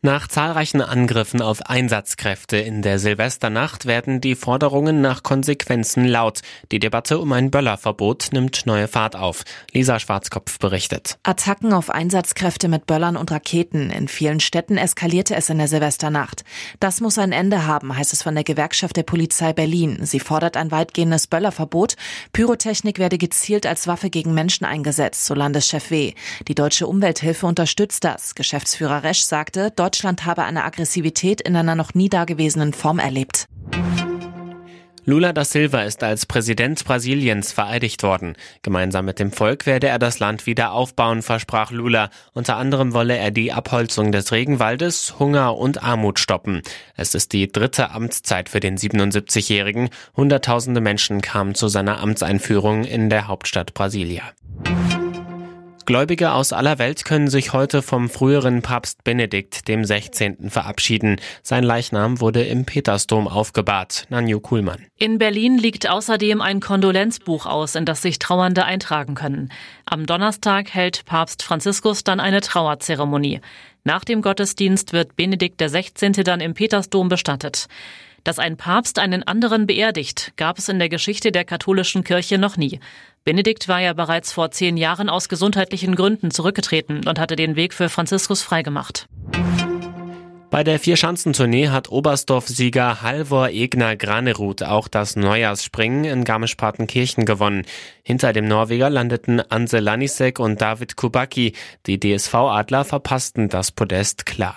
Nach zahlreichen Angriffen auf Einsatzkräfte in der Silvesternacht werden die Forderungen nach Konsequenzen laut. Die Debatte um ein Böllerverbot nimmt neue Fahrt auf. Lisa Schwarzkopf berichtet. Attacken auf Einsatzkräfte mit Böllern und Raketen. In vielen Städten eskalierte es in der Silvesternacht. Das muss ein Ende haben, heißt es von der Gewerkschaft der Polizei Berlin. Sie fordert ein weitgehendes Böllerverbot. Pyrotechnik werde gezielt als Waffe gegen Menschen eingesetzt, so Landeschef W. Die Deutsche Umwelthilfe unterstützt das. Geschäftsführer Resch sagte, Deutschland habe eine Aggressivität in einer noch nie dagewesenen Form erlebt. Lula da Silva ist als Präsident Brasiliens vereidigt worden. Gemeinsam mit dem Volk werde er das Land wieder aufbauen, versprach Lula. Unter anderem wolle er die Abholzung des Regenwaldes, Hunger und Armut stoppen. Es ist die dritte Amtszeit für den 77-Jährigen. Hunderttausende Menschen kamen zu seiner Amtseinführung in der Hauptstadt Brasilia. Gläubige aus aller Welt können sich heute vom früheren Papst Benedikt dem 16. verabschieden. Sein Leichnam wurde im Petersdom aufgebahrt. Nanju Kuhlmann. In Berlin liegt außerdem ein Kondolenzbuch aus, in das sich Trauernde eintragen können. Am Donnerstag hält Papst Franziskus dann eine Trauerzeremonie. Nach dem Gottesdienst wird Benedikt XVI. dann im Petersdom bestattet. Dass ein Papst einen anderen beerdigt, gab es in der Geschichte der katholischen Kirche noch nie. Benedikt war ja bereits vor zehn Jahren aus gesundheitlichen Gründen zurückgetreten und hatte den Weg für Franziskus freigemacht. Bei der Vierschanzentournee hat Oberstdorf-Sieger Halvor Egner Granerud auch das Neujahrsspringen in Garmisch-Partenkirchen gewonnen. Hinter dem Norweger landeten Anse Lanisek und David Kubacki. Die DSV-Adler verpassten das Podest klar.